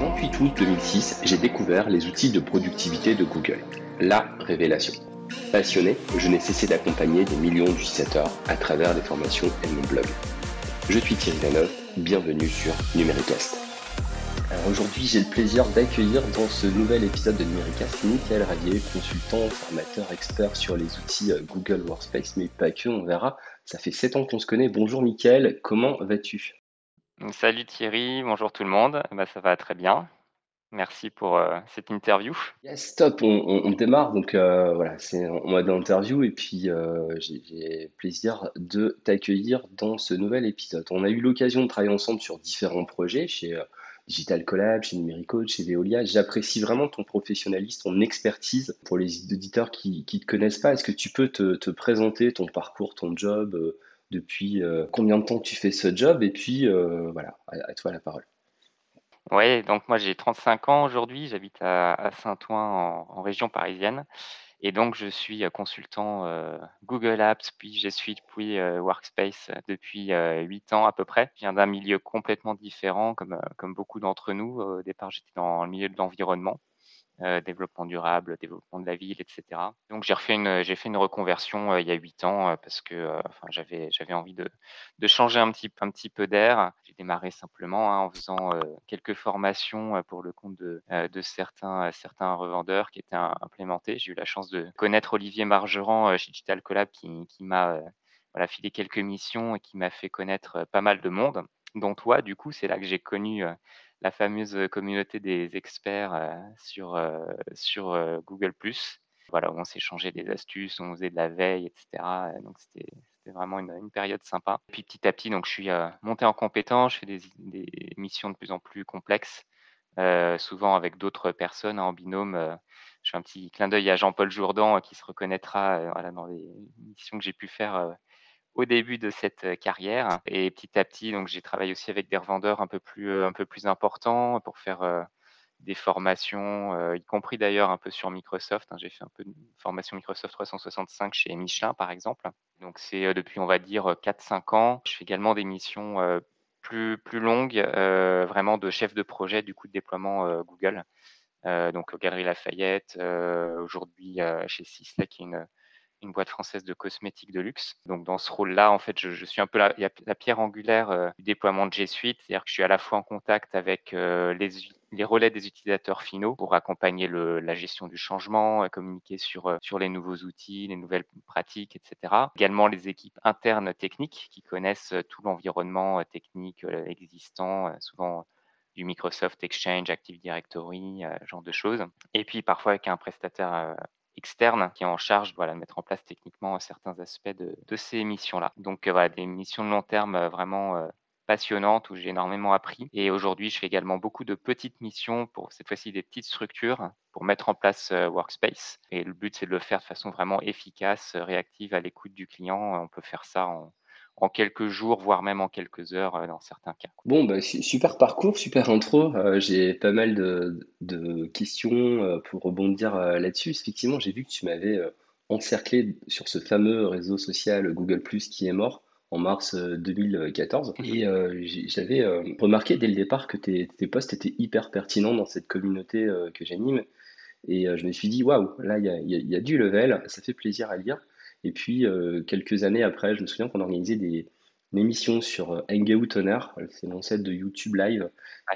28 août 2006, j'ai découvert les outils de productivité de Google. La révélation. Passionné, je n'ai cessé d'accompagner des millions d'utilisateurs à travers des formations et mon blog. Je suis Thierry Lanov, bienvenue sur Numéricast. Alors aujourd'hui, j'ai le plaisir d'accueillir dans ce nouvel épisode de Numéricast Michael Ravier, consultant, formateur, expert sur les outils euh, Google Workspace, mais pas que, on verra. Ça fait 7 ans qu'on se connaît. Bonjour Michael, comment vas-tu? Salut Thierry, bonjour tout le monde. Bah, ça va très bien. Merci pour euh, cette interview. Yes, top, on, démarre. Donc euh, voilà, c'est en mode interview et puis euh, j'ai plaisir de t'accueillir dans ce nouvel épisode. On a eu l'occasion de travailler ensemble sur différents projets chez Digital Collab, chez Numérico, chez Veolia. J'apprécie vraiment ton professionnalisme, ton expertise. Pour les auditeurs qui ne te connaissent pas, est-ce que tu peux te présenter ton parcours, ton job depuis euh, combien de temps tu fais ce job et puis euh, voilà, à, toi la parole. Oui, donc moi j'ai 35 ans aujourd'hui, j'habite à, Saint-Ouen en, région parisienne et donc je suis euh, consultant Google Apps puis je suis depuis Workspace depuis 8 ans à peu près. Je viens d'un milieu complètement différent comme, comme beaucoup d'entre nous. Au départ j'étais dans le milieu de l'environnement euh, développement durable, développement de la ville, etc. Donc une, j'ai fait une reconversion euh, il y a huit ans euh, parce que j'avais, envie de, changer un petit, peu d'air. J'ai démarré simplement hein, en faisant quelques formations pour le compte de, certains, revendeurs qui étaient implémentés. J'ai eu la chance de connaître Olivier Margerand chez Digital Collab qui, m'a filé quelques missions et qui m'a fait connaître pas mal de monde, dont toi, du coup, c'est là que j'ai connu la fameuse communauté des experts sur, sur Google. Voilà, on s'échangeait des astuces, on faisait de la veille, etc. Donc c'était vraiment une, période sympa. Puis petit à petit, donc je suis monté en compétence, je fais des, des, missions de plus en plus complexes, souvent avec d'autres personnes hein, en binôme. je fais un petit clin d'œil à Jean-Paul Jourdan qui se reconnaîtra voilà, dans les missions que j'ai pu faire au début de cette carrière. Et petit à petit, donc j'ai travaillé aussi avec des revendeurs un peu plus, un peu plus importants pour faire des formations, y compris d'ailleurs un peu sur Microsoft. Hein. J'ai fait un peu de formation Microsoft 365 chez Michelin, par exemple. Donc c'est depuis, on va dire, 4-5 ans. Je fais également des missions plus, plus longues, vraiment de chef de projet du coup de déploiement Google. donc Galerie Lafayette, aujourd'hui chez Sisley, qui est une une boîte française de cosmétiques de luxe. Donc dans ce rôle-là, en fait, je, suis un peu la, pierre angulaire euh, du déploiement de G Suite, c'est-à-dire que je suis à la fois en contact avec euh, les, relais des utilisateurs finaux pour accompagner la gestion du changement, communiquer sur, euh, sur les nouveaux outils, les nouvelles pratiques, etc. Également les équipes internes techniques qui connaissent tout l'environnement technique existant, souvent du Microsoft Exchange, Active Directory, genre de choses. Et puis parfois avec un prestataire externe qui est en charge voilà, de mettre en place techniquement certains aspects de, ces missions-là. Donc euh, voilà, des missions de long terme euh, vraiment euh, passionnantes où j'ai énormément appris. Et aujourd'hui, je fais également beaucoup de petites missions pour cette fois-ci des petites structures pour mettre en place Workspace. Et le but, c'est de le faire de façon vraiment efficace, réactive à l'écoute du client. On peut faire ça en, en quelques jours, voire même en quelques heures euh, dans certains cas. Bon, bah, super parcours, super intro. Euh, j'ai pas mal de, questions euh, pour rebondir là-dessus. Effectivement, j'ai vu que tu m'avais encerclé sur ce fameux réseau social Google ⁇ qui est mort en mars 2014. Et j'avais remarqué dès le départ que tes, posts étaient hyper pertinents dans cette communauté que j'anime. Et je me suis dit, waouh, là, il y a, du level, ça fait plaisir à lire. Et puis, euh, quelques années après, je me souviens qu'on organisait des, une émission sur euh, Hangout Honor, c'est l'ancêtre de YouTube Live,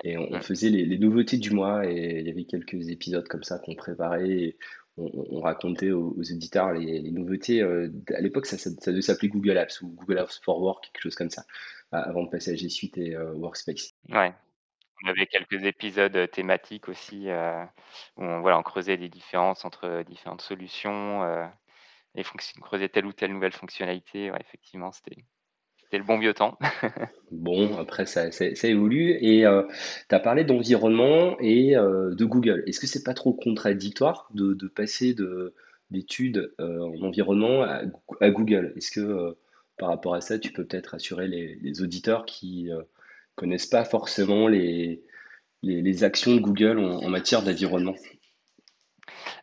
et on, faisait les, nouveautés du mois, et il y avait quelques épisodes comme ça qu'on préparait, on, racontait aux, éditeurs les, nouveautés. Euh, à l'époque, ça, ça, devait s'appeler Google Apps ou Google Apps for Work, quelque chose comme ça, avant de passer à G Suite et Workspace. Ouais. On avait quelques épisodes thématiques aussi, où on, voilà, on creusait des différences entre différentes solutions et creuser telle ou telle nouvelle fonctionnalité. Ouais, effectivement, c'était le bon vieux temps. bon, après, ça, ça, évolue. Et euh, tu as parlé d'environnement et euh, de Google. Est-ce que c'est pas trop contradictoire de, de passer d'études euh, en environnement à, Google? Est-ce que par rapport à ça, tu peux peut-être assurer les, les, auditeurs qui connaissent pas forcément les, les, les actions de Google en, en matière d'environnement?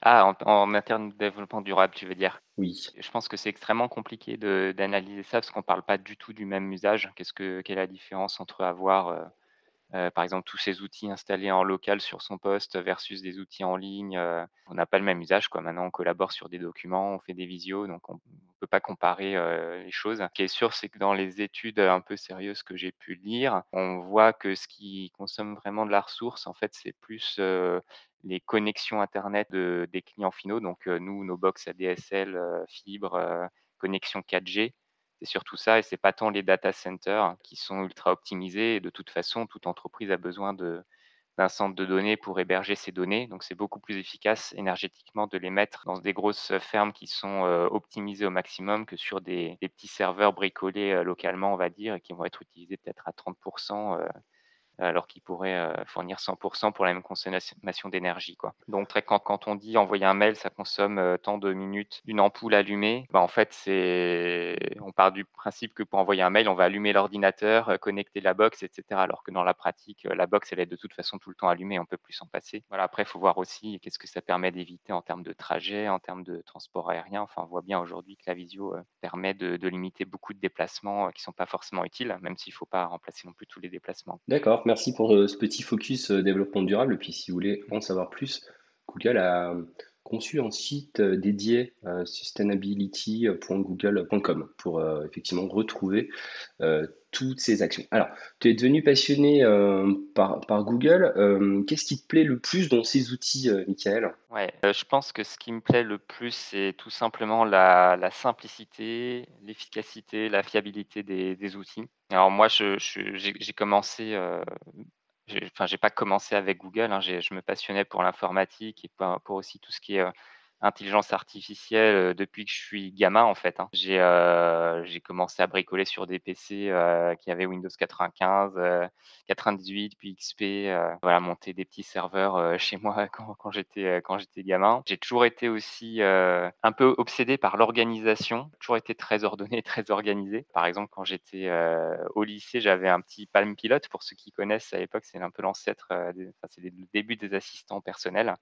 Ah, en, matière de développement durable, tu veux dire? Je pense que c'est extrêmement compliqué d'analyser ça parce qu'on ne parle pas du tout du même usage. Qu'est-ce que, quelle est la différence entre avoir euh, par exemple, tous ces outils installés en local sur son poste versus des outils en ligne, on n'a pas le même usage. Quoi. Maintenant, on collabore sur des documents, on fait des visios, donc on peut pas comparer les choses. Ce qui est sûr, c'est que dans les études un peu sérieuses que j'ai pu lire, on voit que ce qui consomme vraiment de la ressource, en fait, c'est plus les connexions Internet des clients finaux. Donc, nous, nos box ADSL, fibre, connexion 4G, c'est surtout ça. Et c'est pas tant les data centers qui sont ultra optimisés. De toute façon, toute entreprise a besoin d'un centre de données pour héberger ses données. Donc, c'est beaucoup plus efficace énergétiquement de les mettre dans des grosses fermes qui sont optimisées au maximum que sur des, des petits serveurs bricolés localement, on va dire, et qui vont être utilisés peut-être à 30% alors qu'ils pourraient euh, fournir 100% pour la même consommation d'énergie. Quoi. Donc quand, on dit envoyer un mail, ça consomme euh, tant de minutes d'une ampoule allumée, bah, en fait, c'est on part du principe que pour envoyer un mail, on va allumer l'ordinateur, euh, connecter la box, etc. Alors que dans la pratique, la box, elle est de toute façon tout le temps allumée, on peut plus s'en passer. Voilà, après, il faut voir aussi qu'est-ce que ça permet d'éviter en termes de trajet, en termes de transport aérien. Enfin, on voit bien aujourd'hui que la visio permet de, de, limiter beaucoup de déplacements qui ne sont pas forcément utiles, même s'il ne faut pas remplacer non plus tous les déplacements. D'accord, merci pour euh, ce petit focus euh, développement durable. Et puis, si vous voulez en savoir plus, Google a conçu un site euh, dédié sustainability.google.com pour effectivement retrouver toutes ces actions. Alors, tu es devenu passionné par, par, Google. Qu'est-ce qui te plaît le plus dans ces outils, Michael? Ouais, je pense que ce qui me plaît le plus, c'est tout simplement la, simplicité, l'efficacité, la fiabilité des, outils. Alors moi, j'ai commencé, euh, enfin, j'ai pas commencé avec Google, hein, je me passionnais pour l'informatique et pour, aussi tout ce qui est euh, intelligence artificielle euh, depuis que je suis gamin en fait. Hein. J'ai euh, j'ai commencé à bricoler sur des PC euh, qui avaient Windows 95, 98, puis XP. voilà, monter des petits serveurs chez moi quand, quand j'étais gamin. J'ai toujours été aussi un peu obsédé par l'organisation. Toujours été très ordonné, très organisé. Par exemple, quand j'étais au lycée, j'avais un petit Palm Pilot. Pour ceux qui connaissent, à l'époque, c'est un peu l'ancêtre, enfin, c'est le début des assistants personnels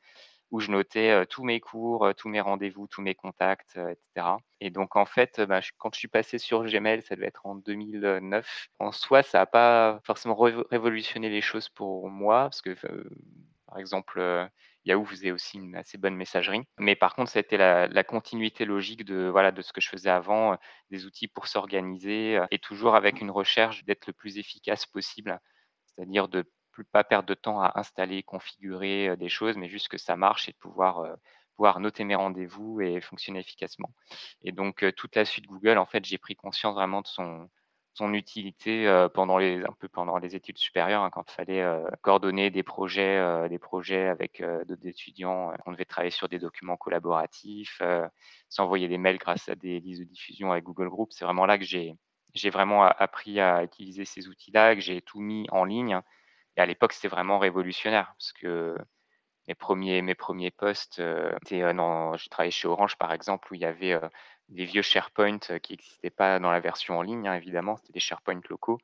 où je notais tous mes cours, tous mes rendez-vous, tous mes contacts, etc. Et donc, en fait, bah, quand je suis passé sur Gmail, ça devait être en 2009. En soi, ça n'a pas forcément révolutionné les choses pour moi, parce que, par exemple, Yahoo faisait aussi une assez bonne messagerie. Mais par contre, ça a été la, continuité logique de, voilà, de ce que je faisais avant, des outils pour s'organiser, et toujours avec une recherche d'être le plus efficace possible, c'est-à-dire de pas perdre de temps à installer, configurer des choses, mais juste que ça marche et de pouvoir, pouvoir noter mes rendez-vous et fonctionner efficacement. Et donc, toute la suite Google, en fait, j'ai pris conscience vraiment de son, son utilité pendant les, un peu pendant les études supérieures, hein, quand il fallait coordonner des projets, des projets avec d'autres étudiants. on devait travailler sur des documents collaboratifs, s'envoyer des mails grâce à des listes de diffusion avec Google Group. C'est vraiment là que j'ai j'ai vraiment appris à utiliser ces outils-là, que j'ai tout mis en ligne et à l'époque, c'était vraiment révolutionnaire parce que mes premiers, postes, euh, euh je travaillais chez Orange par exemple, où il y avait euh, des vieux SharePoint euh, qui n'existaient pas dans la version en ligne, hein, évidemment, c'était des SharePoint locaux.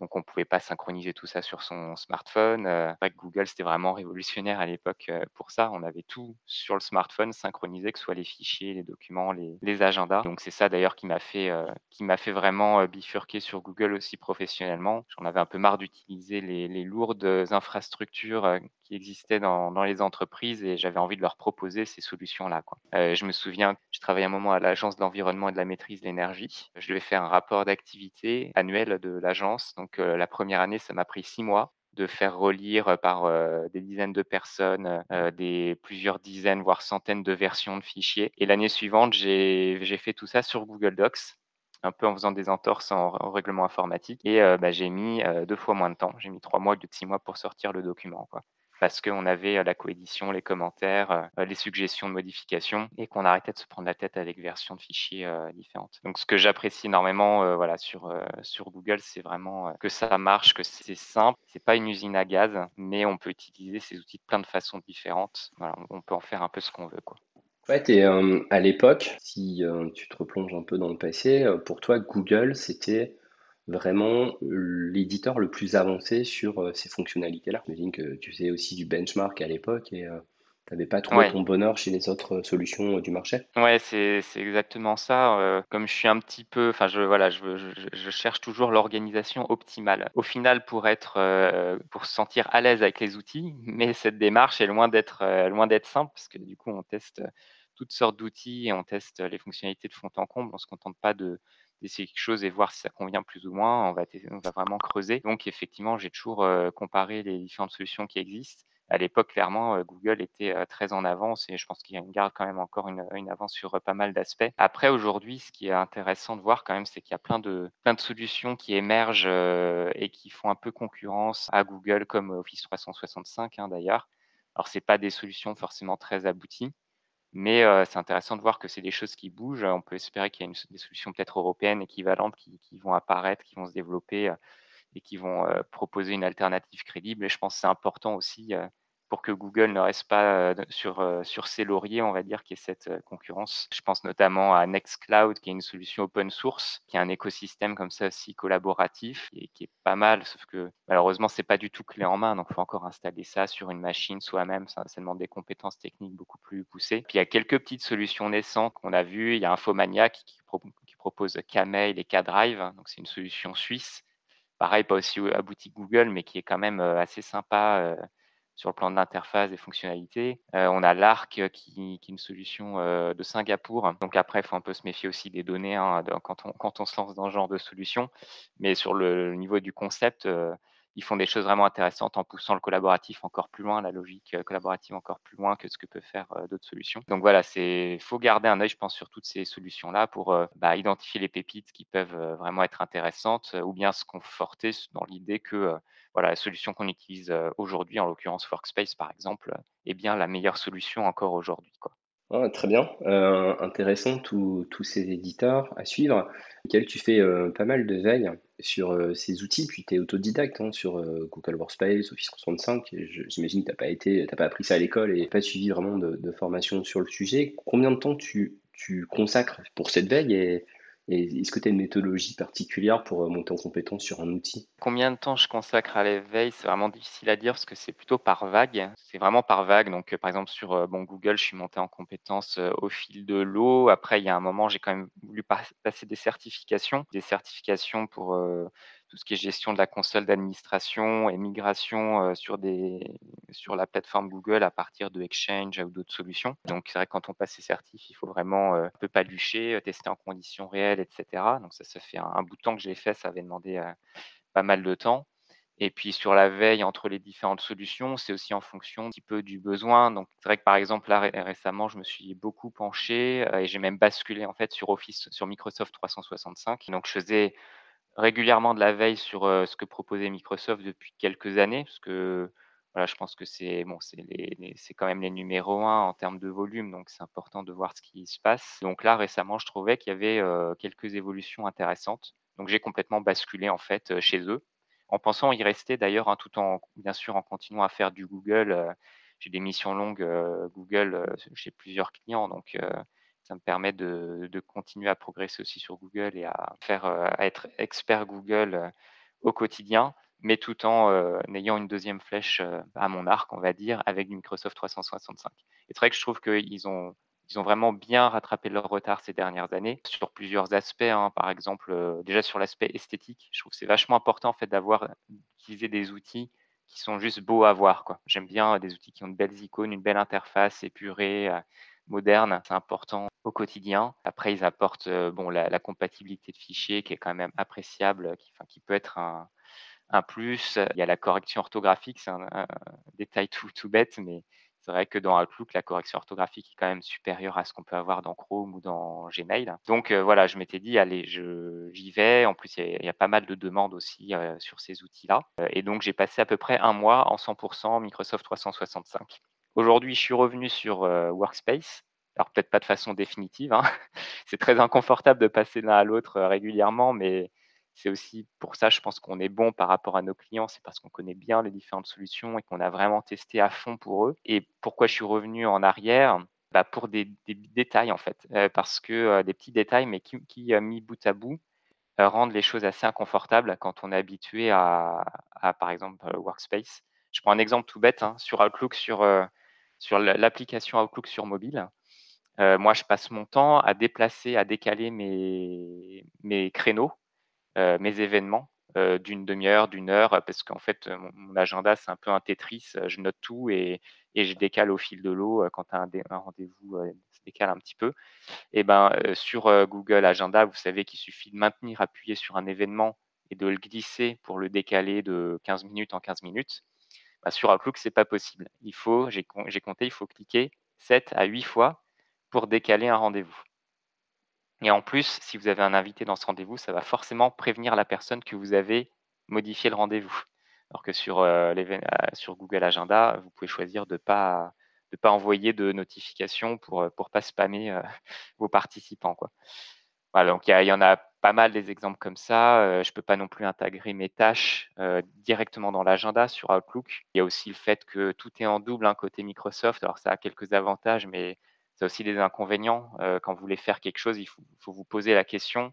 Donc, on ne pouvait pas synchroniser tout ça sur son smartphone. Google, c'était vraiment révolutionnaire à l'époque pour ça. On avait tout sur le smartphone synchronisé, que ce soit les fichiers, les documents, les, agendas. Donc, c'est ça d'ailleurs qui m'a fait, fait vraiment bifurquer sur Google aussi professionnellement. J'en avais un peu marre d'utiliser les, lourdes infrastructures qui existaient dans, les entreprises et j'avais envie de leur proposer ces solutions-là. je me souviens, je travaillais un moment à l'Agence de l'environnement et de la maîtrise de l'énergie. Je devais faire un rapport d'activité annuel de l'agence. Donc la première année, ça m'a pris six mois de faire relire par des dizaines de personnes plusieurs dizaines, voire centaines de versions de fichiers. Et l'année suivante, j'ai fait tout ça sur Google Docs un peu en faisant des entorses en, règlement informatique. Et bah, j'ai mis deux fois moins de temps. J'ai mis trois mois au lieu de six mois pour sortir le document. Parce qu'on avait la coédition, les commentaires, les suggestions de modification et qu'on arrêtait de se prendre la tête avec versions de fichiers différentes. Donc, ce que j'apprécie énormément voilà, sur, Google, c'est vraiment que ça marche, que c'est simple. C'est pas une usine à gaz, mais on peut utiliser ces outils de plein de façons différentes. On peut en faire un peu ce qu'on veut. Quoi. Ouais, et à l'époque, si tu te replonges un peu dans le passé, pour toi, Google, c'était vraiment l'éditeur le plus avancé sur euh, ces fonctionnalités-là. J'imagine que tu faisais aussi du benchmark à l'époque et euh, n'avais pas trouvé Ouais. ton bonheur chez les autres solutions du marché? Ouais, c'est c'est exactement ça, comme je suis un petit peu enfin je voilà, je cherche toujours l'organisation optimale. Au final, pour être, pour se sentir à l'aise avec les outils, mais cette démarche est loin d'être, loin d'être simple parce que du coup, on teste, toutes sortes d'outils et on teste, les fonctionnalités de fond en comble. On se contente pas de d'essayer quelque chose et voir si ça convient plus ou moins. On va on va vraiment creuser. Donc effectivement, j'ai toujours, comparé les différentes solutions qui existent à l'époque, clairement, Google était, très en avance et je pense qu'il garde quand même encore une, avance sur, pas mal d'aspects. Après aujourd'hui, ce qui est intéressant de voir quand même, c'est qu'il y a plein de plein de solutions qui émergent, et qui font un peu concurrence à Google comme Office 365, hein, d'ailleurs. Alors c'est pas des solutions forcément très abouties, mais c'est intéressant de voir que c'est des choses qui bougent. On peut espérer qu'il y a des solutions peut-être européennes équivalentes qui vont apparaître, qui vont se développer, et qui vont, proposer une alternative crédible et je pense que c'est important aussi, pour que Google ne reste pas, sur, sur ses lauriers, on va dire, qu'il y ait cette, concurrence. Je pense notamment à Nextcloud, qui est une solution open source, qui a un écosystème comme ça aussi collaboratif et qui est pas mal, sauf que malheureusement, c'est pas du tout clé en main, donc il faut encore installer ça sur une machine soi-même. Ça demande des compétences techniques beaucoup plus poussées. Puis il y a quelques petites solutions naissantes qu'on a vues. Il y a Infomaniac qui pro qui propose Kmail et Kdrive, donc c'est une solution suisse Pareil, pas aussi abouti Google, mais qui est quand même, assez sympa, sur le plan de l'interface, des fonctionnalités. Heu, on a l'Arc, heu, qui est une solution, heu, de Singapour. Donc après, il faut un peu se méfier aussi des données, hein, quand on se lance dans ce genre de solution. Mais sur le niveau du concept, ils font des choses vraiment intéressantes en poussant le collaboratif encore plus loin, la logique, collaborative encore plus loin que ce que peuvent faire, d'autres solutions. Donc voilà, c'est faut garder un œil, je pense, sur toutes ces solutions-là pour, bah, identifier les pépites qui peuvent, vraiment être intéressantes, ou bien se conforter dans l'idée que, voilà, la solution qu'on utilise, aujourd'hui, en l'occurrence Workspace par exemple, est bien la meilleure solution encore aujourd'hui. Ah, très bien, heu, intéressant tous ces éditeurs à suivre, auxquels tu fais, pas mal de veille sur, ces outils, puis tu es autodidacte, hein, sur, Google Workspace, Office 365 et je j'imagine que tu pas été pas appris ça à l'école et pas suivi vraiment de de formation sur le sujet. Combien de temps tu consacres pour cette veille est-ce que tu as une méthodologie particulière pour, heu, monter en compétence sur un outil? Combien de temps je consacre à l'éveil? C'est vraiment difficile à dire parce que c'est plutôt par vague. C'est vraiment par vague. Donc, heu, par exemple, sur, bon, Google, je suis monté en compétences, heu, au fil de l'eau. Après, il y a un moment, j'ai quand même voulu pas passer des certifications. Des certifications pour, tout ce qui est gestion de la console d'administration et migration, sur des sur la plateforme Google à partir de Exchange ou d'autres solutions. Donc c'est vrai que quand on passe ces certifs, il faut vraiment, un peu palucher, tester en conditions réelles et cetera. Donc ça, ça fait un bout de temps que je l'ai fait. Ça avait demandé, pas mal de temps et puis sur la veille entre les différentes solutions, c'est aussi en fonction un petit peu du besoin. Donc c'est vrai que par exemple là ré récemment, je me suis beaucoup penché, et j'ai même basculé en fait sur Office sur Microsoft 365. Donc je faisais régulièrement de la veille sur, ce que proposait Microsoft depuis quelques années parce que, voilà, je pense que c'est bon, quand même les numéros un en termes de volume, donc c'est important de voir ce qui se passe. Donc là, récemment, je trouvais qu'il y avait, quelques évolutions intéressantes. Donc j'ai complètement basculé en fait, chez eux, en pensant y rester d'ailleurs, hein, tout en bien sûr en continuant à faire du Google, j'ai des missions longues, Google, chez plusieurs clients donc ça me permet de continuer à progresser aussi sur Google et à faire, heu, à être expert Google, heu, au quotidien, mais tout en, heu, ayant une deuxième flèche, heu, à mon arc, on va dire, avec Microsoft 365 et c'est vrai que je trouve qu'ils ont ils ont vraiment bien rattrapé leur retard ces dernières années sur plusieurs aspects, hein. Par exemple, déjà sur l'aspect esthétique, je trouve que c'est vachement important en fait d'avoir d'utiliser des outils qui sont juste beaux à voir. J'aime bien des outils qui ont de belles icônes, une belle interface épurée, moderne, c'est important au quotidien. Après, ils apportent, heu, bon, la compatibilité de fichiers qui est quand même appréciable, qui peut être un plus. Il y a la correction orthographique, c'est un détail tout tout bête, mais c'est vrai que dans Outlook, la correction orthographique est quand même supérieure à ce qu'on peut avoir dans Chrome ou dans Gmail. Donc heu, voilà, je m'étais dit: «Allez, j'y vais». En plus, il y a pas mal de demandes aussi, heu, sur ces outils-là, et donc j'ai passé à peu près un mois en 100% Microsoft 365. Aujourd'hui, je suis revenu sur, heu, Workspace. Alors peut-être pas de façon définitive, hein. C'est très inconfortable de passer l'un à l'autre, heu, régulièrement, mais c'est aussi pour ça, je pense qu'on est bon par rapport à nos clients. C'est parce qu'on connaît bien les différentes solutions et qu'on a vraiment testé à fond pour eux et pourquoi je suis revenu en arrière? Bah, pour des détails, en fait, heu, parce que, des petits détails, mais qui mis bout à bout, rendent les choses assez inconfortables quand on est habitué à par exemple, Workspace. Je prends un exemple tout bête, hein, sur Outlook, sur, sur l'application Outlook sur mobile, moi, je passe mon temps à déplacer, à décaler mes, créneaux, mes événements d'une demi-heure, d'une heure, parce qu'en fait, mon, agenda, c'est un peu un Tetris. Je note tout et, je décale au fil de l'eau quand un, un rendez-vous se décale un petit peu. Et ben, sur Google Agenda, vous savez qu'il suffit de maintenir appuyé sur un événement et de le glisser pour le décaler de 15 minutes en 15 minutes. Bah, sur Outlook, c'est pas possible. Il faut, j'ai compté, il faut cliquer 7 à 8 fois pour décaler un rendez-vous. Et en plus, si vous avez un invité dans ce rendez-vous, ça va forcément prévenir la personne que vous avez modifié le rendez-vous. Alors que sur, euh, euh, Google Agenda, vous pouvez choisir de ne pas, envoyer de notifications pour ne euh, pas spammer vos participants. Voilà, donc il y, en a pas mal des exemples comme ça. je ne peux pas non plus intégrer mes tâches directement dans l'agenda sur Outlook. Il y a aussi le fait que tout est en double, un hein, côté Microsoft. Alors ça a quelques avantages, mais c'est aussi des inconvénients. Quand vous voulez faire quelque chose, il faut, vous poser la question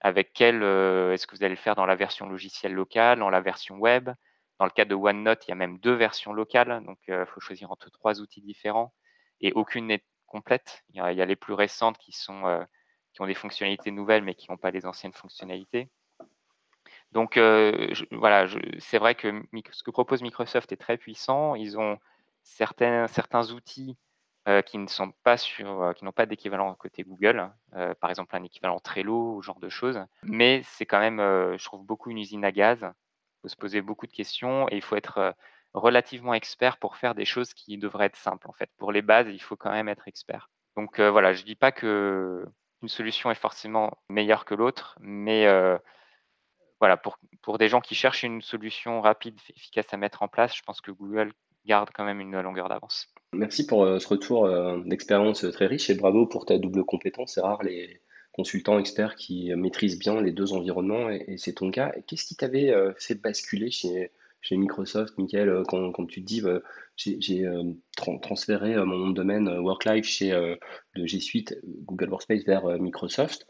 avec quel est-ce que vous allez le faire dans la version logicielle locale, dans la version web? Dans le cas de OneNote, il y a même deux versions locales, donc il faut choisir entre trois outils différents et aucune n'est complète. Il y, a, les plus récentes qui, sont, qui ont des fonctionnalités nouvelles mais qui n'ont pas les anciennes fonctionnalités. Donc voilà, c'est vrai que ce que propose Microsoft est très puissant. Ils ont certains, certains outils euh, qui ne sont pas sur, euh, qui n'ont pas d'équivalent côté Google, hein. euh, par exemple un équivalent Trello ce genre de choses. Mais c'est quand même, je trouve, beaucoup une usine à gaz. Il faut se poser beaucoup de questions et il faut être relativement expert pour faire des choses qui devraient être simples. En fait, pour les bases, il faut quand même être expert. Donc voilà, je dis pas que une solution est forcément meilleure que l'autre, mais voilà, pour, pour des gens qui cherchent une solution rapide, efficace à mettre en place, je pense que Google garde quand même une longueur d'avance. Merci pour euh, ce retour euh, d'expérience très riche et bravo pour ta double compétence. C'est rare les consultants experts qui maîtrisent bien les deux environnements et, c'est ton cas. Qu'est-ce qui t'avait euh, fait basculer chez, chez Microsoft, Michael, quand, quand tu te dis j'ai transféré mon domaine WorkLife chez de G Suite, Google Workspace vers Microsoft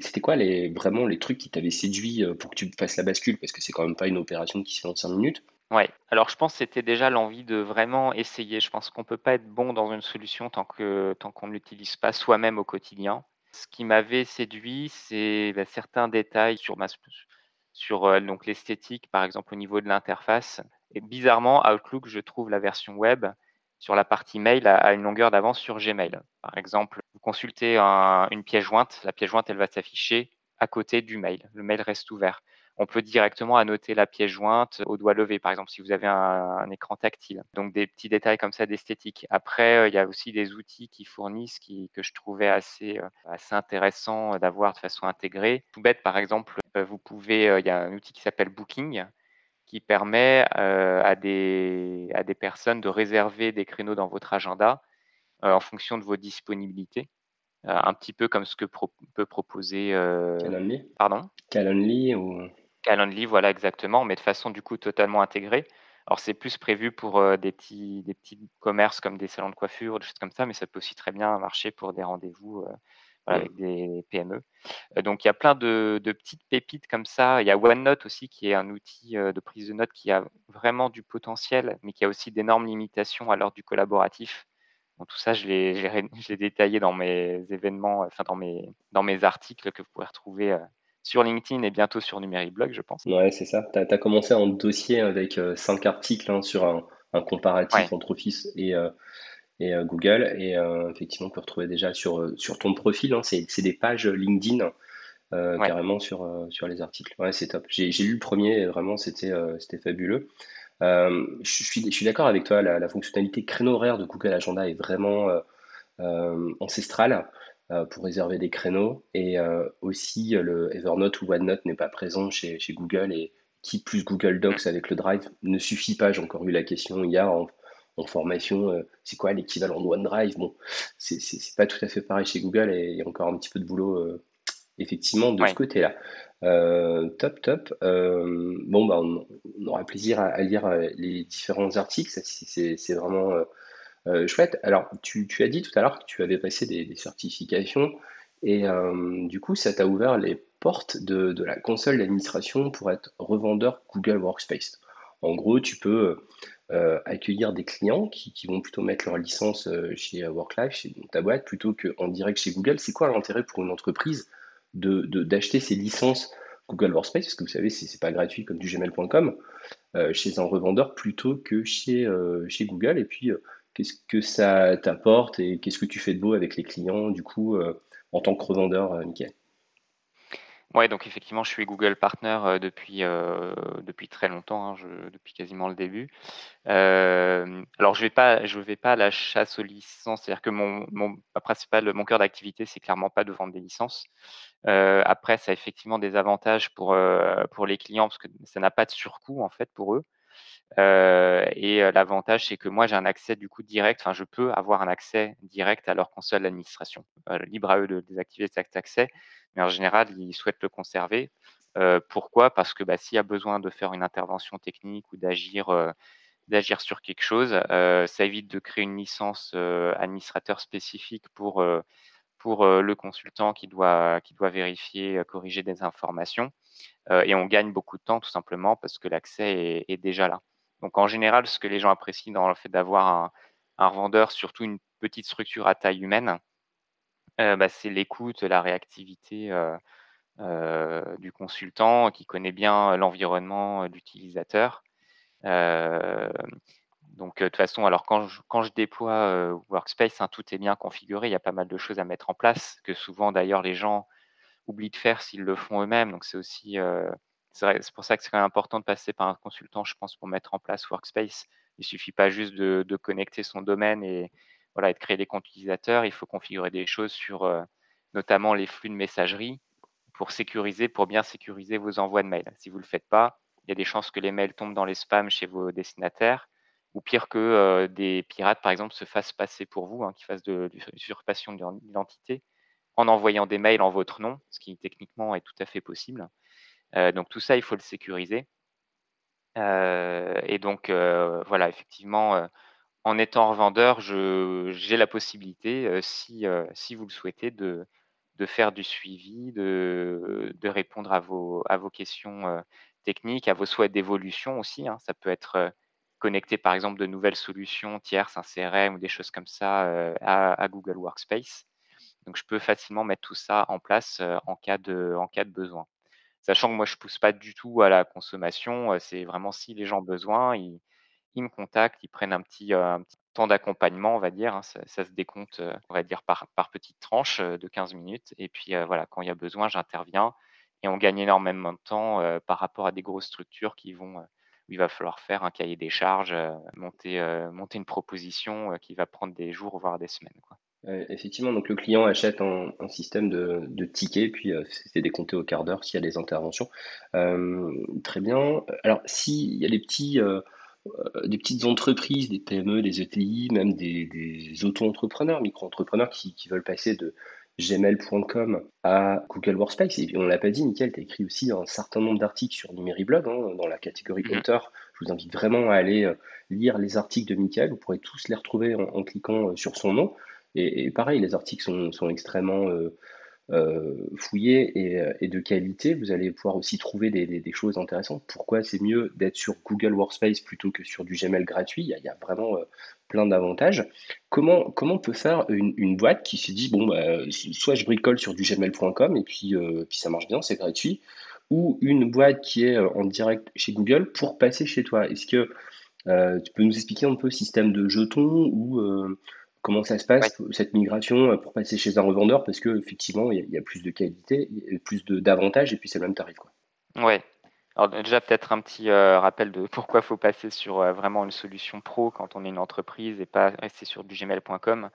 c'était quoi les, vraiment les trucs qui t'avaient séduit pour que tu fasses la bascule? Parce que c'est quand même pas une opération qui se fait en 5 minutes. Ouais, alors je pense que c'était déjà l'envie de vraiment essayer. Je pense qu'on peut pas être bon dans une solution tant que tant qu'on ne l'utilise pas soi-même au quotidien. Ce qui m'avait séduit, c'est bah, certains détails sur ma sur euh, donc l'esthétique, par exemple au niveau de l'interface. Et bizarrement, Outlook, je trouve la version web sur la partie mail à, une longueur d'avance sur Gmail. Par exemple, vous consultez une pièce jointe, la pièce jointe, elle va s'afficher à côté du mail. Le mail reste ouvert on peut directement annoter la pièce jointe au doigt levé, par exemple, si vous avez un, écran tactile. Donc des petits détails comme ça d'esthétique. Après, euh, il y a aussi des outils qui fournissent qui, que je trouvais assez, euh, assez intéressant d'avoir de façon intégrée. Tout bête, par exemple, euh, vous pouvez, il y a un outil qui s'appelle Booking qui permet à, des, à des personnes de réserver des créneaux dans votre agenda en fonction de vos disponibilités. un petit peu comme ce que peut proposer Calendly. Pardon? Calendly ou Calendly, voilà exactement, mais de façon du coup totalement intégrée. Alors c'est plus prévu pour euh, des petits des petits commerces comme des salons de coiffure, des choses comme ça, mais ça peut aussi très bien marcher pour des rendez-vous euh, avec des PME. Euh, donc il y a plein de, petites pépites comme ça. Il y a OneNote aussi qui est un outil de prise de notes qui a vraiment du potentiel, mais qui a aussi d'énormes limitations à l'heure du collaboratif. Tout ça, je l'ai détaillé dans mes événements, enfin dans mes, dans mes articles que vous pouvez retrouver sur LinkedIn et bientôt sur Numériblog, je pense. Ouais, c'est ça. Tu as, commencé un dossier avec euh, cinq articles hein, sur un, comparatif entre Office et, euh, et euh, Google. Et effectivement, on peut retrouver déjà sur, sur ton profil. Hein, c'est des pages LinkedIn. carrément sur, sur les articles. Ouais, c'est top. J'ai lu le premier et vraiment c'était c'était fabuleux. je suis, je suis d'accord avec toi, la, la, fonctionnalité créneau horaire de Google Agenda est vraiment ancestrale. Euh, pour réserver des créneaux. Et euh, aussi, le Evernote ou OneNote n'est pas présent chez, chez, Google et qui plus Google Docs avec le Drive ne suffit pas. J'ai encore eu la question hier en, en formation, euh, c'est quoi l'équivalent de OneDrive? Bon, c'est pas tout à fait pareil chez Google et il y a encore un petit peu de boulot effectivement de ce côté-là. top, top. bon, bah, on, aura plaisir à, à, lire les différents articles. C'est vraiment euh, chouette. Alors, tu, as dit tout à l'heure que tu avais passé des, certifications et euh, du coup, ça t'a ouvert les portes de, la console d'administration pour être revendeur Google Workspace. En gros, tu peux accueillir des clients qui, vont plutôt mettre leur licence chez WorkLife, chez ta boîte, plutôt qu'en direct chez Google. C'est quoi l'intérêt pour une entreprise de, d'acheter ces licences Google Workspace, parce que vous savez, c'est, c'est pas gratuit comme du gmail.com, chez un revendeur plutôt que chez, chez Google. Et puis, qu'est-ce que ça t'apporte et qu'est-ce que tu fais de beau avec les clients, du coup, en tant que revendeur, Michael? Ouais, donc effectivement, je suis Google Partner euh, depuis, euh, depuis très longtemps, hein, depuis quasiment le début. Euh, alors, je vais pas, vais pas à la chasse aux licences, c'est-à-dire que mon, mon mon cœur d'activité, c'est clairement pas de vendre des licences. après, ça a effectivement des avantages pour, pour les clients parce que ça n'a pas de surcoût en fait pour eux. Et l'avantage, c'est que moi, j'ai un accès du coup direct, enfin, je peux avoir un accès direct à leur console d'administration. libre à eux de désactiver cet accès, mais en général, ils souhaitent le conserver. pourquoi? Parce que bah, s'il y a besoin de faire une intervention technique ou d'agir d'agir sur quelque chose, ça évite de créer une licence administrateur spécifique pour pour le consultant qui doit qui doit vérifier, corriger des informations. et on gagne beaucoup de temps tout simplement parce que l'accès est, déjà là. Donc en général, ce que les gens apprécient dans le fait d'avoir un, revendeur, surtout une petite structure à taille humaine, euh, bah, c'est l'écoute, la réactivité euh, euh, du consultant qui connaît bien l'environnement d'utilisateur. donc, de toute façon, alors quand je, quand je déploie Workspace, hein, tout est bien configuré. Il y a pas mal de choses à mettre en place, que souvent d'ailleurs les gens oublient de faire s'ils le font eux-mêmes. Donc, c'est aussi c'est pour ça que c'est quand même important de passer par un consultant, je pense, pour mettre en place Workspace. Il suffit pas juste de, de connecter son domaine et, voilà, et de créer des comptes utilisateurs. Il faut configurer des choses sur euh, notamment les flux de messagerie pour sécuriser, pour bien sécuriser vos envois de mails. Si vous ne le faites pas, il y a des chances que les mails tombent dans les spams chez vos destinataires, ou pire que euh, des pirates, par exemple, se fassent passer pour vous, hein, qui fassent de, de l'usurpation d'identité en envoyant des mails en votre nom, ce qui techniquement est tout à fait possible. Euh, donc tout ça, il faut le sécuriser. et donc voilà, effectivement, en étant revendeur, j'ai la possibilité, si, si vous le souhaitez, de, de faire du suivi, de, de répondre à vos, à vos questions techniques, à vos souhaits d'évolution aussi. Hein. Ça peut être connecter par exemple de nouvelles solutions tierces, un CRM ou des choses comme ça à, Google Workspace. Donc je peux facilement mettre tout ça en place en, cas de, en cas de besoin. Sachant que moi je pousse pas du tout à la consommation, c'est vraiment si les gens ont besoin, ils, me contactent, ils prennent un petit, temps d'accompagnement, on va dire. Hein. ça, se décompte, on va dire, par, par petites tranches euh, de 15 minutes. Et puis voilà, quand il y a besoin, j'interviens. Et on gagne énormément de temps par rapport à des grosses structures qui vont, où il va falloir faire un cahier des charges, monter, une proposition qui va prendre des jours, voire des semaines. Effectivement, donc le client achète un, système de, de tickets, puis c'est décompté au quart d'heure s'il y a des interventions. très bien. Alors, s'il y a des petits euh, des petites entreprises, des PME, des ETI, même des, auto-entrepreneurs, micro-entrepreneurs qui, veulent passer de gmail.com à Google Workspace. Et on ne l'a pas dit, Nickel, tu as écrit aussi un certain nombre d'articles sur Numériblog hein, dans la catégorie mm-hmm. auteur. Je vous invite vraiment à aller euh, lire les articles de Michael. Vous pourrez tous les retrouver en, cliquant euh, sur son nom. Et, pareil, les articles sont, extrêmement euh, fouillé euh, et, de qualité, vous allez pouvoir aussi trouver des, choses intéressantes. Pourquoi c'est mieux d'être sur Google Workspace plutôt que sur du Gmail gratuit? Il y a, vraiment euh, plein d'avantages. Comment, comment peut faire une, boîte qui se dit, bon, bah, soit je bricole sur du gmail.com et puis, puis ça marche bien, c'est gratuit, ou une boîte qui est en direct chez Google pour passer chez toi? Est-ce que tu peux nous expliquer un peu le système de jetons ou Comment ça se passe, cette migration, euh, pour passer chez un revendeur Parce qu'effectivement, il y, a plus de qualité, plus d'avantages, et puis c'est le même tarif. Quoi. Ouais. Alors déjà, peut-être un petit euh, rappel de pourquoi il faut passer sur euh, vraiment une solution pro quand on est une entreprise et pas rester sur du gmail.com.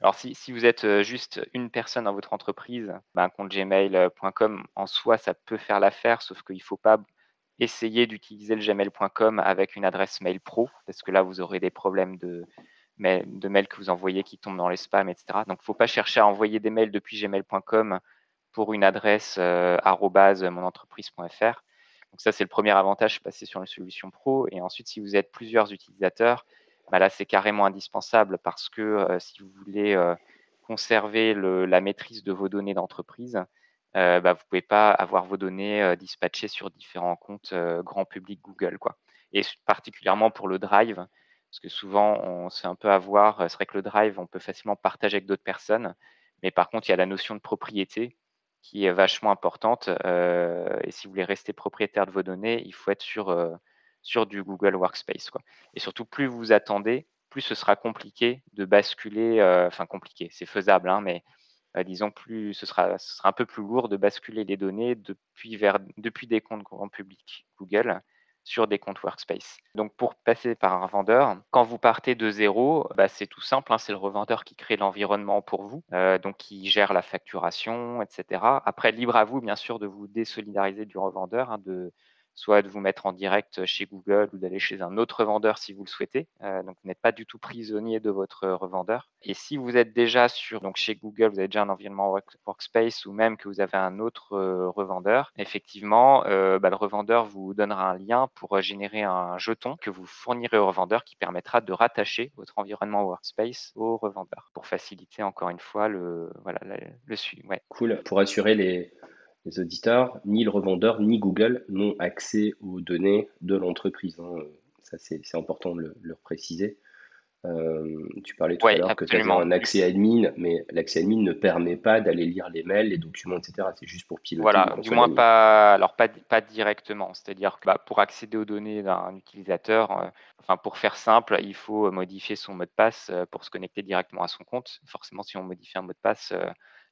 Alors si, si, vous êtes juste une personne dans votre entreprise, ben, un compte gmail.com en soi, ça peut faire l'affaire, sauf qu'il ne faut pas essayer d'utiliser le gmail.com avec une adresse mail pro, parce que là, vous aurez des problèmes de, de mails que vous envoyez qui tombent dans les spams, etc. Donc, il ne faut pas chercher à envoyer des mails depuis gmail.com pour une adresse euh, monentreprise.fr. Donc ça, c'est le premier avantage, passer sur une solution pro. Et ensuite, si vous êtes plusieurs utilisateurs, bah là, c'est carrément indispensable parce que euh, si vous voulez euh, conserver la maîtrise de vos données d'entreprise, bah, vous ne pouvez pas avoir vos données dispatchées sur différents comptes grand public Google. Quoi. et particulièrement pour le drive, parce que souvent on sait un peu avoir, c'est vrai que le drive, on peut facilement partager avec d'autres personnes, mais par contre, il y a la notion de propriété qui est vachement importante. et si vous voulez rester propriétaire de vos données, il faut être sur, sur du Google Workspace. Et surtout, plus vous attendez, plus ce sera compliqué de basculer, enfin compliqué, c'est faisable, hein, mais disons plus, ce sera, ce sera un peu plus lourd de basculer les données depuis, depuis des comptes grand public Google sur des comptes Workspace. Donc pour passer par un vendeur, quand vous partez de zéro, bah, c'est tout simple, hein, c'est le revendeur qui crée l'environnement pour vous, euh, donc qui gère la facturation, etc. Après, libre à vous bien sûr de vous désolidariser du revendeur, hein, de soit de vous mettre en direct chez Google ou d'aller chez un autre vendeur si vous le souhaitez. Euh, donc, vous n'êtes pas du tout prisonnier de votre revendeur. Et si vous êtes déjà sur, donc chez Google, vous avez déjà un environnement Workspace ou même que vous avez un autre euh, revendeur, effectivement, euh, bah, le revendeur vous donnera un lien pour générer un jeton que vous fournirez au revendeur qui permettra de rattacher votre environnement Workspace au revendeur pour faciliter encore une fois le, voilà, le, suivi. Cool. Pour assurer les, les auditeurs, ni le revendeur, ni Google n'ont accès aux données de l'entreprise. Hein. Ça, c'est important de le, préciser. Euh, tu parlais tout à l'heure que tu avais un accès admin, mais l'accès admin ne permet pas d'aller lire les mails, les documents, etc. C'est juste pour piloter. Voilà, du moins pas, alors pas, pas directement. C'est-à-dire que bah, pour accéder aux données d'un utilisateur, euh, enfin pour faire simple, il faut modifier son mot de passe euh, pour se connecter directement à son compte. Forcément, si on modifie un mot de passe,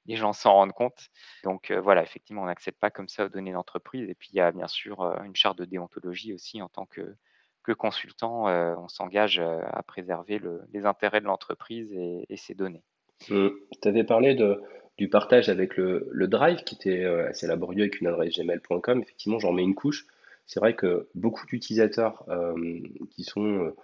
les gens s'en rendent compte. Donc voilà, effectivement, on n'accède pas comme ça aux données d'entreprise. Et puis il y a bien sûr une charte de déontologie aussi en tant que, que consultant. on s'engage à préserver les intérêts de l'entreprise et, ses données. Tu avais parlé du partage avec le, Drive qui était assez laborieux avec une adresse gmail.com. Effectivement, j'en mets une couche. C'est vrai que beaucoup d'utilisateurs qui sont euh,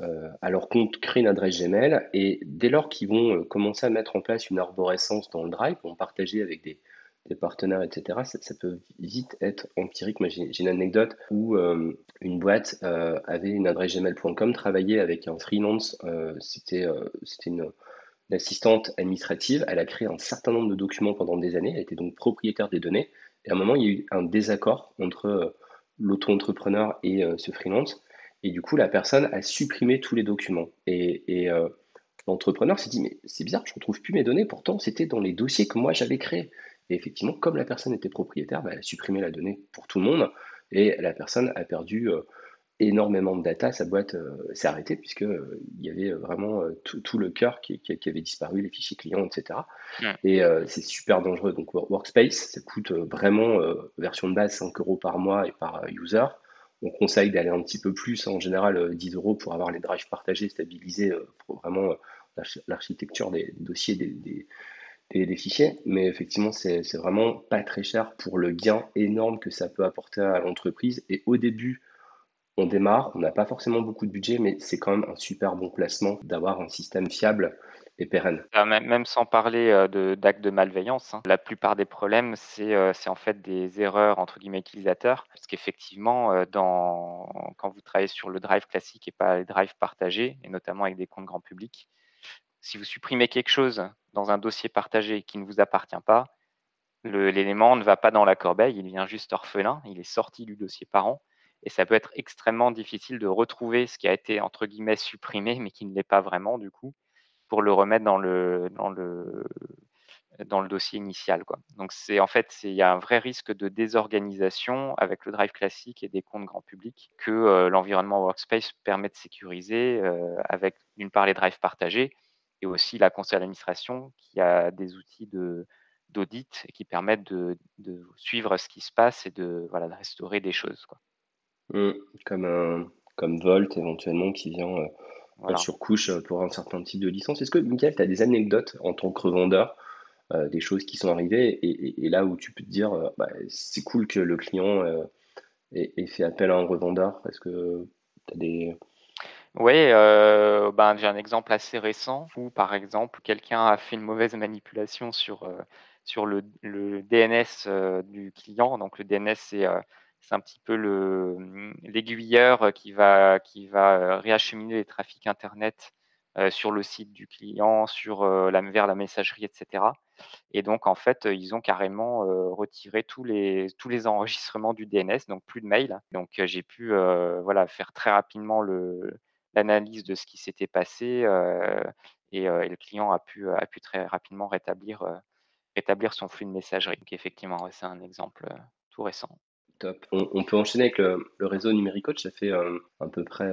à leur compte créer une adresse Gmail et dès lors qu'ils vont euh, commencer à mettre en place une arborescence dans le Drive, vont partager avec des, partenaires, etc., ça, peut vite être empirique. Moi, j'ai une anecdote où euh, une boîte avait une adresse gmail.com, travaillait avec un freelance, c'était une, assistante administrative, elle a créé un certain nombre de documents pendant des années, elle était donc propriétaire des données, et à un moment, il y a eu un désaccord entre l'auto-entrepreneur et ce freelance, et du coup, la personne a supprimé tous les documents. Et, euh, l'entrepreneur s'est dit, mais c'est bizarre, je ne retrouve plus mes données, pourtant c'était dans les dossiers que moi j'avais créés. Et effectivement, comme la personne était propriétaire, bah, elle a supprimé la donnée pour tout le monde, et la personne a perdu euh, énormément de data, sa boîte euh, s'est arrêtée, puisqu'il il y avait vraiment tout, le cœur qui, avait disparu, les fichiers clients, etc. Et c'est super dangereux. Donc Workspace, ça coûte vraiment, version de base, 5 euros par mois et par user on conseille d'aller un petit peu plus, en général 10 euh, euros pour avoir les drives partagés, stabilisés, euh, pour vraiment euh, l'architecture des, dossiers, des, fichiers. Mais effectivement, c'est vraiment pas très cher pour le gain énorme que ça peut apporter à l'entreprise. Et au début, on démarre, on n'a pas forcément beaucoup de budget, mais c'est quand même un super bon placement d'avoir un système fiable Ah, même sans parler euh, d'actes de, malveillance, hein. la plupart des problèmes, euh, c'est en fait des erreurs entre guillemets utilisateurs. Parce qu'effectivement, euh, quand vous travaillez sur le drive classique et pas les drives partagés, et notamment avec des comptes grand public, si vous supprimez quelque chose dans un dossier partagé qui ne vous appartient pas, l'élément ne va pas dans la corbeille, il vient juste orphelin, il est sorti du dossier parent. Et ça peut être extrêmement difficile de retrouver ce qui a été entre guillemets supprimé, mais qui ne l'est pas vraiment du coup pour le remettre dans le, dans le, dans le dossier initial. Quoi. Donc, c'est en fait, il y a un vrai risque de désorganisation avec le Drive classique et des comptes grand public que euh, l'environnement Workspace permet de sécuriser euh, avec d'une part les drives partagés et aussi la conseil d'administration qui a des outils de d'audit qui permettent de, de, suivre ce qui se passe et de, voilà, de restaurer des choses. Quoi. Mmh, comme, comme Volt éventuellement qui vient euh, sur couche euh, pour un certain type de licence. Est-ce que, Michael, tu as des anecdotes en tant que revendeur, euh, des choses qui sont arrivées, et, là où tu peux te dire, euh, bah, c'est cool que le client ait, fait appel à un revendeur Est-ce que tu as des... Oui, ben, j'ai un exemple assez récent où, par exemple, quelqu'un a fait une mauvaise manipulation sur, sur le, le DNS du client. Donc, le DNS, c'est c'est un petit peu mmh, l'aiguilleur qui va, qui va euh, réacheminer les trafics Internet euh, sur le site du client, sur, euh, la, vers la messagerie, etc. Et donc, en fait, ils ont carrément retiré tous les, enregistrements du DNS, donc plus de mails. Donc, j'ai pu voilà, faire très rapidement l'analyse de ce qui s'était passé et, le client a pu, a pu très rapidement rétablir, rétablir son flux de messagerie. Donc, effectivement, c'est un exemple tout récent. Top. On, peut enchaîner avec le, réseau Numéricoach. Ça fait à peu près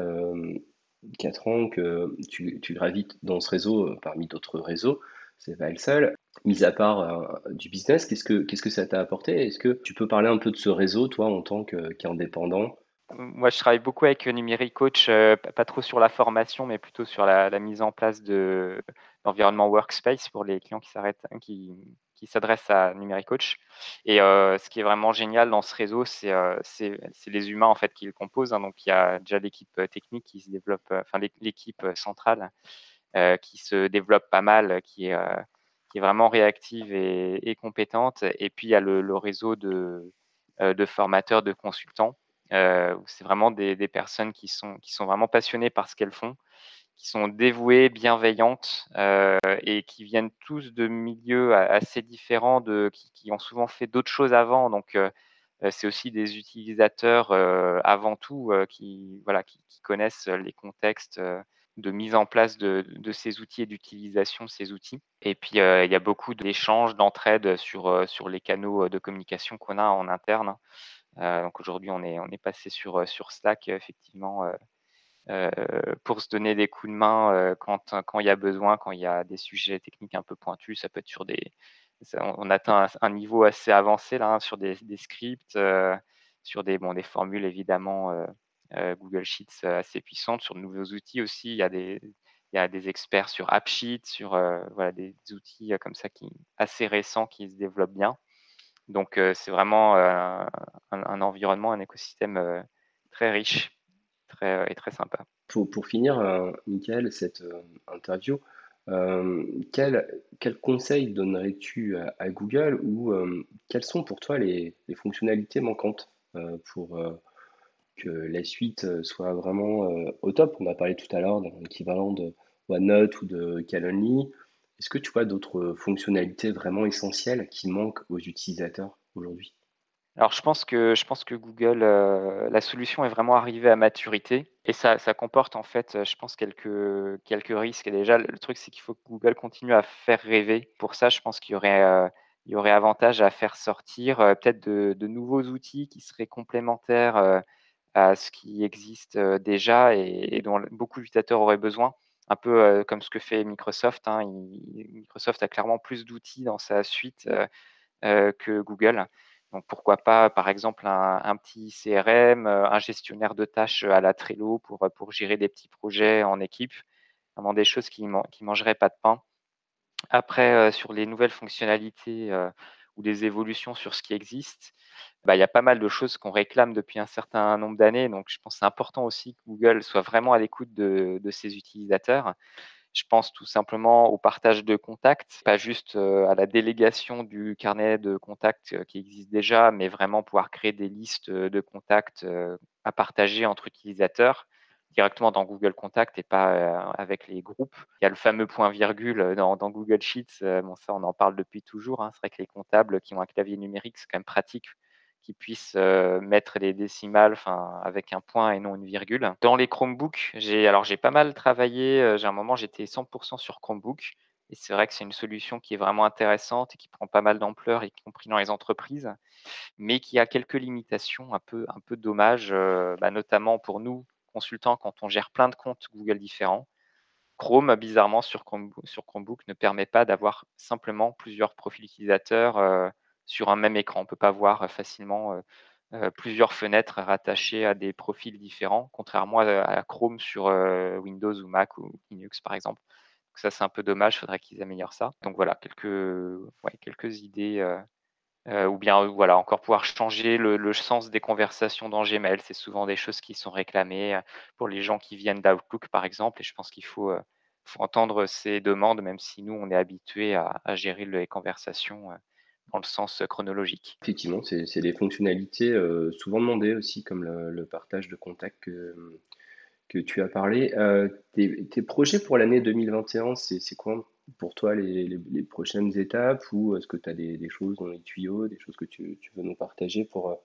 4 ans que tu, tu, gravites dans ce réseau parmi d'autres réseaux. C'est pas le seul. Mis à part du business, qu'est-ce que, qu'est-ce que ça t'a apporté? Est-ce que tu peux parler un peu de ce réseau, toi, en tant qu'indépendant? Moi, je travaille beaucoup avec Numérique Coach, euh, pas trop sur la formation, mais plutôt sur la, mise en place de l'environnement workspace pour les clients qui s'arrêtent, hein, qui, s'adressent à Numérique Coach. Et euh, ce qui est vraiment génial dans ce réseau, c'est euh, les humains en fait qui le composent. Hein. Donc, il y a déjà l'équipe technique qui se développe, enfin l'équipe centrale qui se développe pas mal, qui est qui est vraiment réactive et, compétente. Et puis il y a le, réseau de, de formateurs, de consultants euh, c'est vraiment des, personnes qui sont, qui sont vraiment passionnées par ce qu'elles font, qui sont dévouées, bienveillantes euh, et qui viennent tous de milieux assez différents, qui, ont souvent fait d'autres choses avant. Donc, euh, c'est aussi des utilisateurs avant tout qui, voilà, qui, connaissent les contextes de mise en place de, ces outils et d'utilisation de ces outils. Et puis, il y a beaucoup d'échanges, d'entraide sur, sur les canaux de communication qu'on a en interne. Euh, donc aujourd'hui, on est, on est passé sur, euh, sur Slack, effectivement, euh, pour se donner des coups de main quand, quand il y a besoin, quand il y a des sujets techniques un peu pointus. Ça peut être sur des. on, atteint un, niveau assez avancé là, hein, sur des, scripts, sur des, bon, des formules évidemment Google Sheets assez puissantes, sur de nouveaux outils aussi. Il y a des, il y a des experts sur AppSheet, sur voilà, des, outils comme ça qui assez récents qui se développent bien. Donc, c'est vraiment un, environnement, un écosystème très riche très, et très sympa. Pour, finir, Michael, cette interview, quel, quel, conseil donnerais-tu à, Google ou quelles sont pour toi les, les fonctionnalités manquantes pour que la suite soit vraiment au top? On a parlé tout à l'heure d'un équivalent de OneNote ou de Calendly. Est-ce que tu vois d'autres fonctionnalités vraiment essentielles qui manquent aux utilisateurs aujourd'hui? Alors je pense que je pense que Google, euh, la solution est vraiment arrivée à maturité et ça, ça comporte en fait, je pense quelques quelques risques. Déjà le truc c'est qu'il faut que Google continue à faire rêver. Pour ça, je pense qu'il y aurait euh, il y aurait avantage à faire sortir euh, peut-être de, de, nouveaux outils qui seraient complémentaires à ce qui existe déjà et, dont beaucoup d'utilisateurs auraient besoin un peu euh, comme ce que fait Microsoft. Hein. Microsoft a clairement plus d'outils dans sa suite euh, euh, que Google. Donc pourquoi pas, par exemple, un, petit CRM, un gestionnaire de tâches à la Trello pour, pour gérer des petits projets en équipe. Vraiment des choses qui ne mangeraient pas de pain. Après, sur les nouvelles fonctionnalités ou des évolutions sur ce qui existe, bah, il y a pas mal de choses qu'on réclame depuis un certain nombre d'années. Donc, je pense que c'est important aussi que Google soit vraiment à l'écoute de, ses utilisateurs. Je pense tout simplement au partage de contacts, pas juste euh, à la délégation du carnet de contacts euh, qui existe déjà, mais vraiment pouvoir créer des listes de contacts euh, à partager entre utilisateurs directement dans Google Contact et pas avec les groupes. Il y a le fameux point virgule dans, Google Sheets. bon, ça, on en parle depuis toujours. Hein. C'est vrai que les comptables qui ont un clavier numérique, c'est quand même pratique qui puissent mettre les décimales avec un point et non une virgule. Dans les Chromebooks, j'ai alors j'ai pas mal travaillé. j'ai un moment, j'étais 100% sur Chromebook. Et c'est vrai que c'est une solution qui est vraiment intéressante et qui prend pas mal d'ampleur, y compris dans les entreprises, mais qui a quelques limitations un peu, un dommages, bah, notamment pour nous, consultants, quand on gère plein de comptes Google différents. Chrome, bizarrement, sur Chromebook ne permet pas d'avoir simplement plusieurs profils utilisateurs sur un même écran. On ne peut pas voir facilement plusieurs fenêtres rattachées à des profils différents, contrairement à, Chrome sur Windows ou Mac ou Linux par exemple. Donc ça c'est un peu dommage, il faudrait qu'ils améliorent ça. Donc voilà, quelques, quelques idées. ou bien voilà, encore pouvoir changer le, sens des conversations dans Gmail. C'est souvent des choses qui sont réclamées pour les gens qui viennent d'Outlook par exemple. Et je pense qu'il faut, entendre ces demandes, même si nous on est habitué à, à gérer les conversations dans le sens chronologique. Effectivement, c'est des fonctionnalités euh, souvent demandées aussi, comme le, partage de contacts que, que tu as parlé. Euh, tes, projets pour l'année 2021, c'est quoi pour toi les, les- prochaines étapes? Ou est-ce que tu as des, choses dans les tuyaux, des choses que tu, tu veux nous partager pour euh,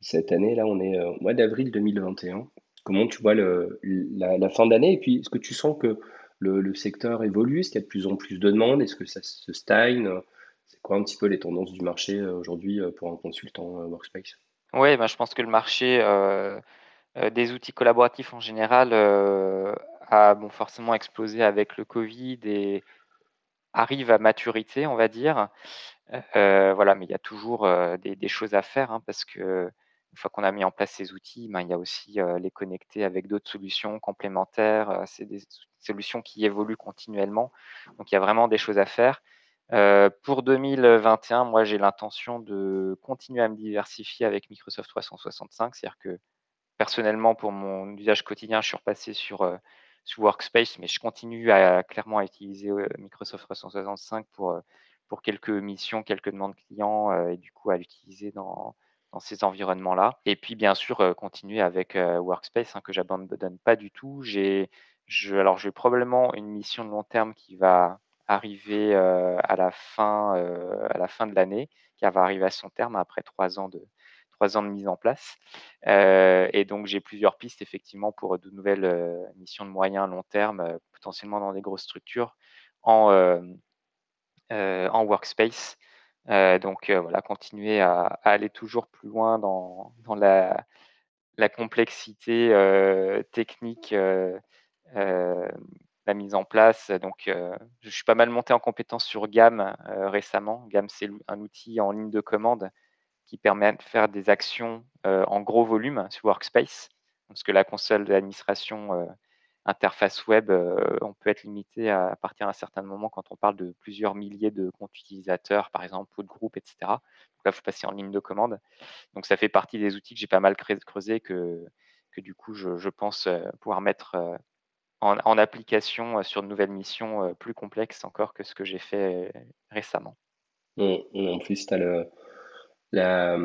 cette année? Là, on est euh, au mois d'avril 2021. Comment tu vois le, la, fin d'année? Et puis, est-ce que tu sens que le secteur évolue? Est-ce qu'il y a de plus en plus de demandes? Est-ce que ça se stagne? C'est quoi un petit peu les tendances du marché euh, aujourd'hui euh, pour un consultant euh, Workspace? Oui, ben, je pense que le marché des outils collaboratifs en général a forcément explosé avec le Covid et arrive à maturité, on va dire. Voilà, mais il y a toujours des, des, choses à faire hein, parce que une fois qu'on a mis en place ces outils, ben, il y a aussi les connecter avec d'autres solutions complémentaires. c'est des solutions qui évoluent continuellement. Donc il y a vraiment des choses à faire. Pour 2021, moi, j'ai l'intention de continuer à me diversifier avec Microsoft 365. C'est-à-dire que personnellement, pour mon usage quotidien, je suis repassé sur, sur Workspace, mais je continue à, clairement à utiliser euh, Microsoft 365 pour, pour quelques missions, quelques demandes clients et du coup à l'utiliser dans, dans ces environnements-là. Et puis, bien sûr, continuer avec Workspace hein, que j'abandonne pas du tout. J'ai, alors, j'ai probablement une mission de long terme qui va arriver à, la fin, à la fin de l'année, qui va arriver à son terme après trois ans de, trois ans de mise en place. et donc, j'ai plusieurs pistes effectivement pour de nouvelles missions de moyen long terme, potentiellement dans des grosses structures en, en workspace. donc voilà, continuer à, aller toujours plus loin dans, dans la, la, complexité technique la mise en place. Donc, euh, je suis pas mal monté en compétence sur GAM euh, récemment. GAM, c'est un outil en ligne de commande qui permet de faire des actions euh, en gros volume sur Workspace. Parce que la console d'administration interface web, on peut être limité à, partir d'un certain moment quand on parle de plusieurs milliers de comptes utilisateurs, par exemple, ou de groupes, etc. Donc là, il faut passer en ligne de commande. Donc ça fait partie des outils que j'ai pas mal creusé, que, que du coup, je, je pense pouvoir mettre en, application euh, sur de nouvelles missions euh, plus complexes encore que ce que j'ai fait euh, récemment. en plus, tu as le, la,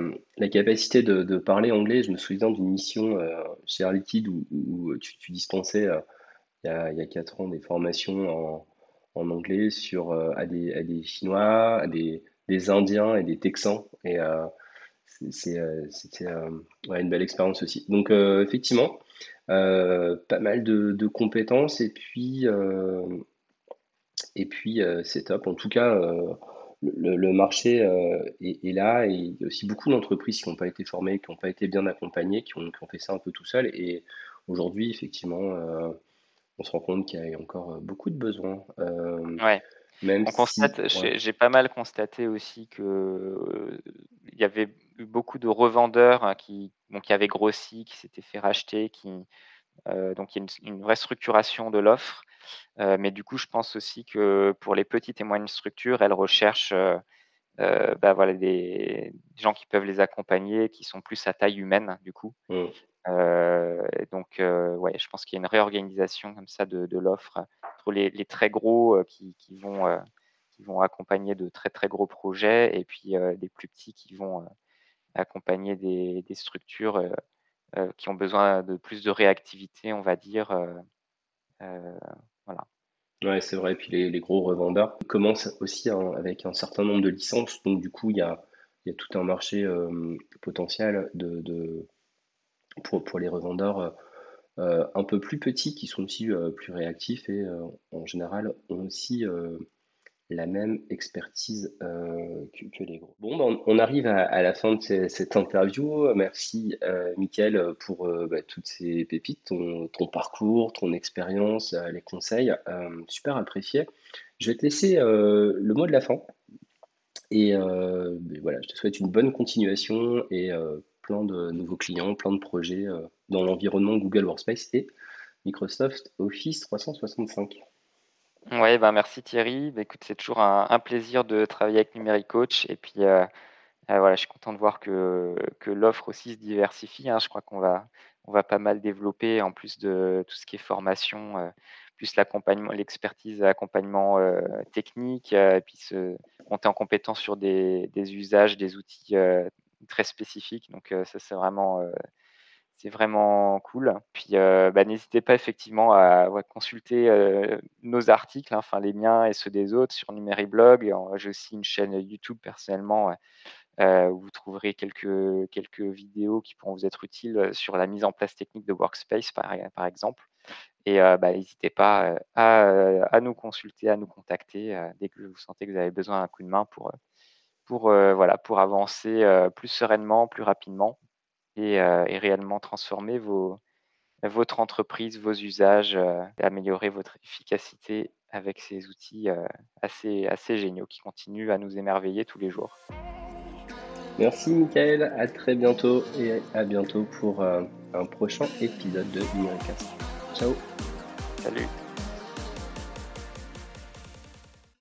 capacité de, parler anglais. Je me souviens d'une mission chez Air Liquide où, tu, dispensais il, y a, il y a 4 ans des formations en, anglais sur, à, des, Chinois, à des, Indiens et des Texans. Et c'était une belle expérience aussi. Donc, effectivement, euh, pas mal de, compétences et puis, euh, et puis euh, c'est top. En tout cas, le, marché est, là et il y a aussi beaucoup d'entreprises qui n'ont pas été formées, qui n'ont pas été bien accompagnées, qui ont, fait ça un peu tout seul. Et aujourd'hui, effectivement, on se rend compte qu'il y a encore beaucoup de besoins. Même on constate, j'ai pas mal constaté aussi que il y avait eu beaucoup de revendeurs hein, qui, qui avaient grossi, qui s'étaient fait racheter, qui, euh, donc il y a une, vraie structuration de l'offre. Euh, mais du coup, je pense aussi que pour les petites et moyennes structures, elles recherchent euh, bah, voilà, des, gens qui peuvent les accompagner, qui sont plus à taille humaine, du coup. Mmh. Donc, ouais, je pense qu'il y a une réorganisation comme ça de, l'offre entre les, très gros qui, vont, qui vont accompagner de très très gros projets et puis des plus petits qui vont accompagner des, structures euh, qui ont besoin de plus de réactivité, on va dire. Euh, euh, voilà. Ouais, c'est vrai. Puis les, gros revendeurs commencent aussi avec un certain nombre de licences. Donc, du coup, il y a, y a tout un marché potentiel de, pour, pour les revendeurs un peu plus petits qui sont aussi plus réactifs et en général ont aussi la même expertise euh, que, les gros. Bon, ben, on arrive à, la fin de cette interview. Merci, euh, Mickaël, pour euh, bah, toutes ces pépites, ton, parcours, ton expérience, euh, les conseils. super apprécié. Je vais te laisser le mot de la fin. Et voilà, je te souhaite une bonne continuation et de nouveaux clients, plein de projets dans l'environnement Google Workspace et Microsoft Office 365. Ouais, ben merci Thierry. Écoute, c'est toujours un, plaisir de travailler avec Numérique Coach. Et puis euh, euh, voilà, je suis content de voir que, l'offre aussi se diversifie. hein. Je crois qu'on va, pas mal développer en plus de tout ce qui est formation, euh, plus l'accompagnement, l'expertise, l'accompagnement technique, et puis se monter en compétence sur des usages, des outils très spécifiques. Donc ça, c'est vraiment vraiment cool. Puis bah, n'hésitez pas effectivement à consulter nos articles, hein, enfin les miens et ceux des autres sur Numériblog. J'ai aussi une chaîne YouTube personnellement où vous trouverez quelques, quelques vidéos qui pourront vous être utiles sur la mise en place technique de Workspace par, exemple. Et bah, n'hésitez pas à, nous consulter, à nous contacter dès que vous sentez que vous avez besoin d'un coup de main pour, pour, voilà, pour avancer plus sereinement, plus rapidement et, réellement transformer vos, votre entreprise, vos usages, et améliorer votre efficacité avec ces outils assez, assez géniaux qui continuent à nous émerveiller tous les jours. Merci Michael, à très bientôt et à bientôt pour un prochain épisode de Numéricast. Ciao Salut